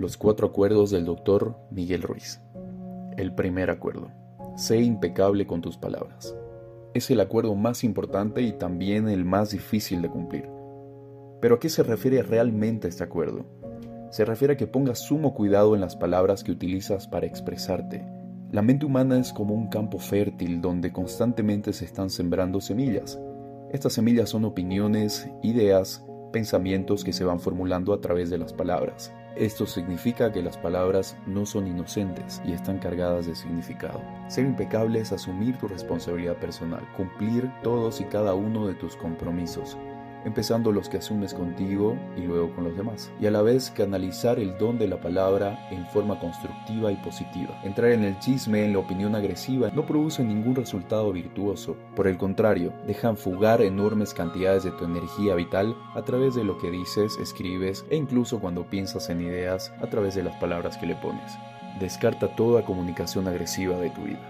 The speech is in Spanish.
Los cuatro acuerdos del doctor Miguel Ruiz. El primer acuerdo. Sé impecable con tus palabras. Es el acuerdo más importante y también el más difícil de cumplir. Pero ¿a qué se refiere realmente este acuerdo? Se refiere a que pongas sumo cuidado en las palabras que utilizas para expresarte. La mente humana es como un campo fértil donde constantemente se están sembrando semillas. Estas semillas son opiniones, ideas, pensamientos que se van formulando a través de las palabras. Esto significa que las palabras no son inocentes y están cargadas de significado. Ser impecable es asumir tu responsabilidad personal, cumplir todos y cada uno de tus compromisos, empezando los que asumes contigo y luego con los demás, y a la vez canalizar el don de la palabra en forma constructiva y positiva. Entrar en el chisme, en la opinión agresiva, no produce ningún resultado virtuoso, por el contrario, dejan fugar enormes cantidades de tu energía vital a través de lo que dices, escribes e incluso cuando piensas en ideas a través de las palabras que le pones. Descarta toda comunicación agresiva de tu vida.